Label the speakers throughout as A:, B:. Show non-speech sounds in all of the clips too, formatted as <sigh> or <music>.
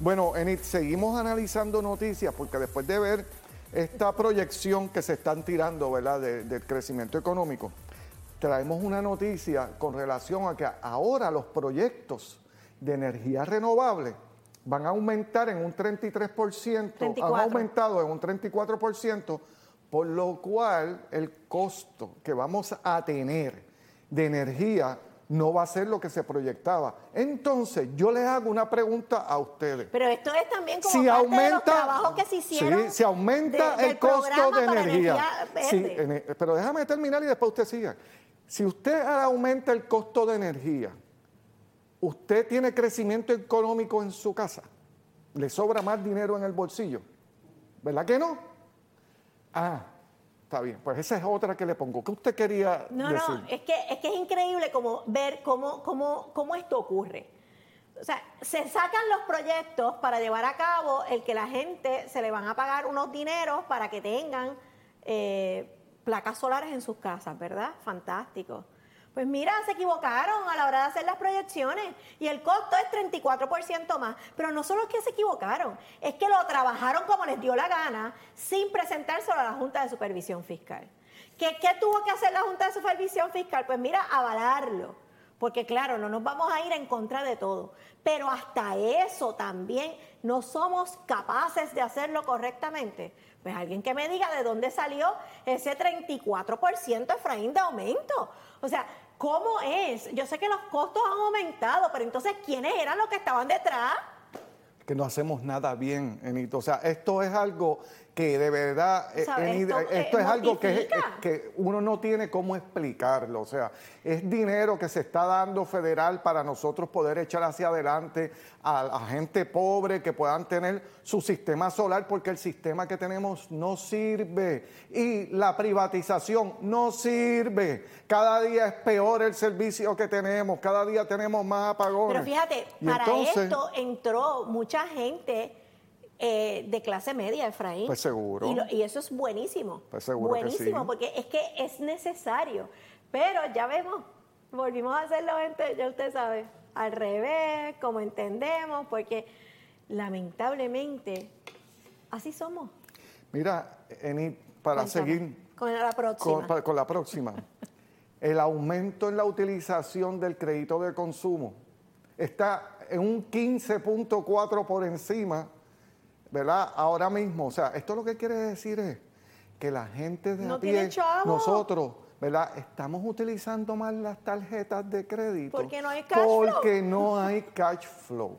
A: Bueno, Enid, seguimos analizando noticias porque después de ver esta proyección que se están tirando, ¿verdad?, de- del crecimiento económico, traemos una noticia con relación a que ahora los proyectos de energía renovable van a aumentar en un 33%,
B: 34.
A: han aumentado en un 34%, por lo cual el costo que vamos a tener de energía no va a ser lo que se proyectaba. Entonces, yo les hago una pregunta a ustedes.
B: Pero esto es también como
A: Si
B: parte de los trabajos que se hicieron.
A: sí, si aumenta
B: de-
A: el costo de
B: para
A: energía, sí, e, pero déjame terminar y después usted siga. Si usted aumenta el costo de energía, usted tiene crecimiento económico en su casa, le sobra más dinero en el bolsillo, ¿verdad que no? Ah, está bien, pues esa es otra que le pongo. ¿Qué usted quería
B: No,
A: decir?
B: no, es que, es que es increíble como ver cómo, cómo, cómo esto ocurre. O sea, se sacan los proyectos para llevar a cabo el que la gente se le van a pagar unos dineros para que tengan eh, placas solares en sus casas, ¿verdad? Fantástico. Pues mira, se equivocaron a la hora de hacer las proyecciones y el costo es 34% más. Pero no solo es que se equivocaron, es que lo trabajaron como les dio la gana sin presentárselo a la Junta de Supervisión Fiscal. ¿Qué, qué tuvo que hacer la Junta de Supervisión Fiscal? Pues mira, avalarlo. Porque claro, no nos vamos a ir en contra de todo. Pero hasta eso también no somos capaces de hacerlo correctamente. Pues alguien que me diga de dónde salió ese 34% Efraín de aumento. O sea, ¿cómo es? Yo sé que los costos han aumentado, pero entonces, ¿quiénes eran los que estaban detrás?
A: que no hacemos nada bien, Enito. O sea, esto es algo que de verdad, eh. Enid,
B: Esto,
A: esto,
B: eh,
A: es algo que, es-
B: mortifica.
A: que uno no tiene cómo explicarlo. O sea, es dinero que se está dando federal para nosotros poder echar hacia adelante a, a gente pobre que puedan tener su sistema solar, porque el sistema que tenemos no sirve. Y la privatización no sirve. Cada día es peor el servicio que tenemos, cada día tenemos más apagones.
B: Pero fíjate,
A: Y
B: para
A: entonces-
B: esto entró mucha gente eh, de clase media, Efraín.
A: Pues seguro.
B: Y, lo- y eso es buenísimo.
A: Pues seguro que
B: Buenísimo,
A: sí.
B: porque es que es necesario. Pero ya vemos, volvimos a hacerlo, ya usted sabe, al revés, como entendemos, porque lamentablemente así somos.
A: Mira, Enid, para
B: Cuéntame,
A: seguir
B: Con la próxima.
A: con, con la próxima, <laughs> el aumento en la utilización del crédito de consumo está en un 15.4 por encima, ¿verdad? Ahora mismo, o sea, esto lo que quiere decir es que la gente de
B: No
A: a pie, nosotros, ¿verdad? Estamos utilizando más las tarjetas de crédito.
B: Porque no hay cash flow.
A: Porque no hay cash flow.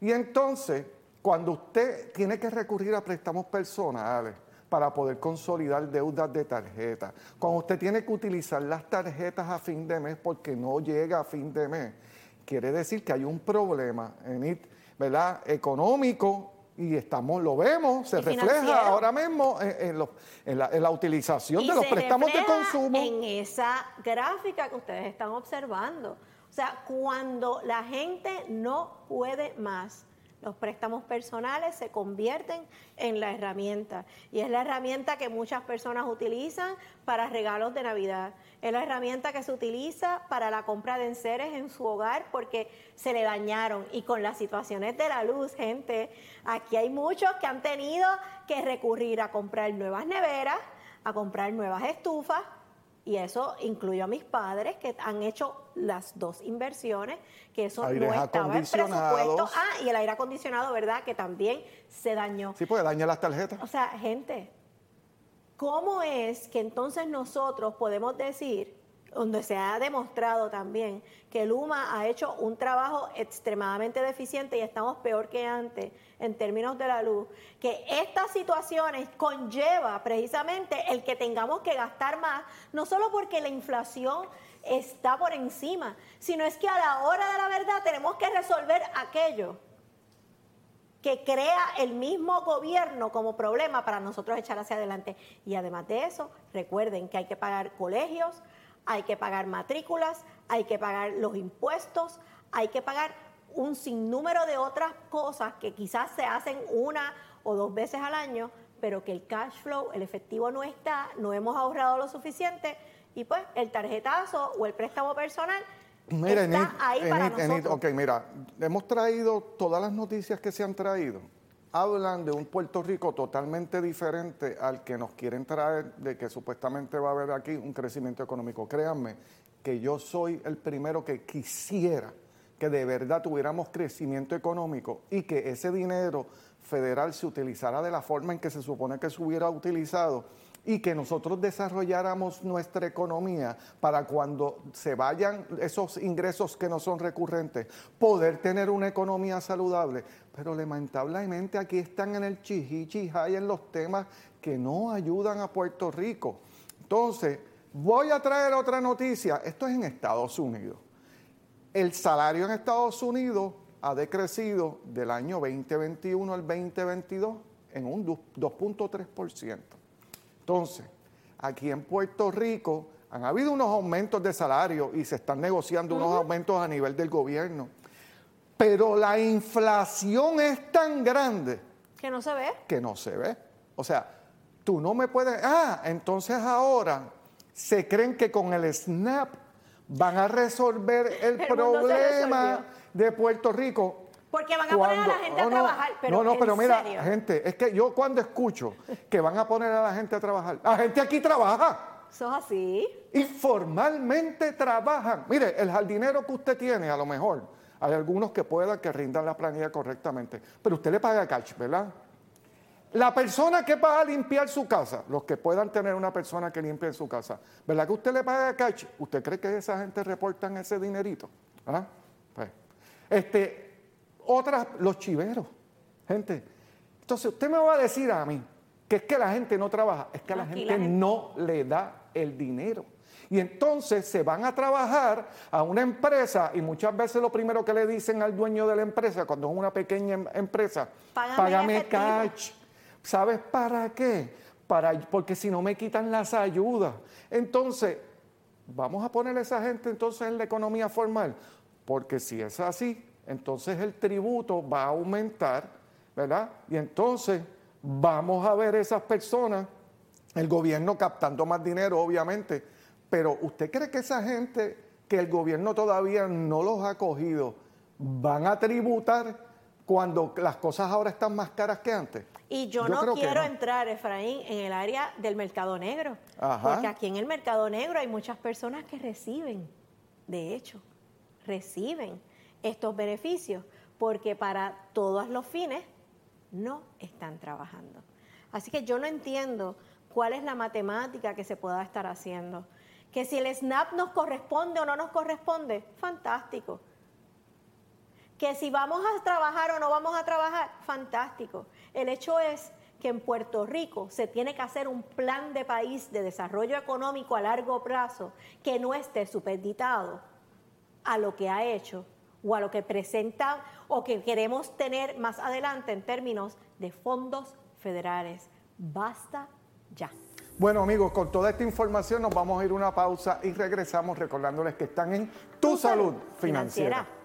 A: Y entonces, cuando usted tiene que recurrir a préstamos personales para poder consolidar deudas de tarjeta, cuando usted tiene que utilizar las tarjetas a fin de mes porque no llega a fin de mes, quiere decir que hay un problema en it, ¿verdad? económico y estamos lo vemos, se refleja
B: financiero.
A: ahora mismo en, en los- en la, en la utilización
B: Y
A: de los préstamos de consumo.
B: En esa gráfica que ustedes están observando. O sea, cuando la gente no puede más, los préstamos personales se convierten en la herramienta. Y es la herramienta que muchas personas utilizan para regalos de Navidad. Es la herramienta que se utiliza para la compra de enseres en su hogar porque se le dañaron. Y con las situaciones de la luz, gente, aquí hay muchos que han tenido que recurrir a comprar nuevas neveras, a comprar nuevas estufas, y eso incluyó a mis padres que han hecho las dos inversiones, que eso no estaba en presupuesto. Ah, y el aire acondicionado, ¿verdad? Que también se dañó.
A: Sí, porque daña las tarjetas.
B: O sea, gente, ¿cómo es que entonces nosotros podemos decir, donde se ha demostrado también que Luma ha hecho un trabajo extremadamente deficiente y estamos peor que antes en términos de la luz, que estas situaciones conlleva precisamente el que tengamos que gastar más, no solo porque la inflación está por encima, sino es que a la hora de la verdad tenemos que resolver aquello que crea el mismo gobierno como problema para nosotros echar hacia adelante. Y además de eso, recuerden que hay que pagar colegios, hay que pagar matrículas, hay que pagar los impuestos, hay que pagar un sinnúmero de otras cosas que quizás se hacen una o dos veces al año, pero que el cash flow, el efectivo no está, no hemos ahorrado lo suficiente y pues el tarjetazo o el préstamo personal
A: Mira,
B: está
A: Enid,
B: ahí para
A: Enid,
B: nosotros.
A: ok, mira, hemos traído todas las noticias que se han traído. Hablan de un Puerto Rico totalmente diferente al que nos quieren traer, de que supuestamente va a haber aquí un crecimiento económico. Créanme que yo soy el primero que quisiera que de verdad tuviéramos crecimiento económico y que ese dinero federal se utilizara de la forma en que se supone que se hubiera utilizado y que nosotros desarrolláramos nuestra economía para cuando se vayan esos ingresos que no son recurrentes, poder tener una economía saludable. Pero lamentablemente aquí están en el chihichijay en los temas que no ayudan a Puerto Rico. Entonces, voy a traer otra noticia. Esto es en Estados Unidos. El salario en Estados Unidos ha decrecido del año 2021 al 2022 en un 2.3%. Entonces, aquí en Puerto Rico han habido unos aumentos de salario y se están negociando unos aumentos a nivel del gobierno. Pero la inflación es tan grande
B: Que no se ve.
A: que no se ve. O sea, tú no me puedes... Ah, entonces ahora se creen que con el SNAP van a resolver el, problema de Puerto Rico.
B: Porque van a poner a la gente a
A: no,
B: trabajar, pero
A: no, no,
B: en
A: pero mira,
B: serio.
A: gente, es que yo cuando escucho que van a poner a la gente a trabajar, la gente aquí trabaja,
B: Eso es así.
A: informalmente trabajan. Mire, el jardinero que usted tiene, a lo mejor, hay algunos que puedan que rindan la planilla correctamente, pero usted le paga cash, ¿verdad? La persona que va a limpiar su casa, los que puedan tener una persona que limpie su casa, ¿verdad que usted le paga cash? ¿Usted cree que esa gente reportan ese dinerito? ¿Ah? Pues, este, otras, los chiveros, gente. Entonces, usted me va a decir a mí que es que la gente no trabaja, es que a la gente,
B: la gente-
A: no le da el dinero. Y entonces se van a trabajar a una empresa y muchas veces lo primero que le dicen al dueño de la empresa, cuando es una pequeña em- empresa,
B: Págame
A: págame
B: efectivo".
A: cash. ¿Sabes para qué? Para, porque si no me quitan las ayudas. Entonces, vamos a poner a esa gente entonces en la economía formal. Porque si es así, entonces el tributo va a aumentar, ¿verdad? Y entonces vamos a ver esas personas, el gobierno captando más dinero, obviamente. Pero ¿usted cree que esa gente que el gobierno todavía no los ha cogido van a tributar cuando las cosas ahora están más caras que antes?
B: Y yo,
A: Yo
B: no quiero
A: no.
B: entrar, Efraín, en el área del mercado negro.
A: Ajá.
B: Porque aquí en el mercado negro hay muchas personas que reciben, de hecho, reciben estos beneficios, porque para todos los fines no están trabajando. Así que yo no entiendo cuál es la matemática que se pueda estar haciendo. Que si el SNAP nos corresponde o no nos corresponde, fantástico. Que si vamos a trabajar o no vamos a trabajar, fantástico. El hecho es que en Puerto Rico se tiene que hacer un plan de país de desarrollo económico a largo plazo que no esté supeditado a lo que ha hecho o a lo que presenta o que queremos tener más adelante en términos de fondos federales. Basta ya.
A: Bueno amigos, con toda esta información nos vamos a ir a una pausa y regresamos recordándoles que están en Tu,
B: Tu
A: Salud
B: Salud
A: Financiera.
B: Financiera.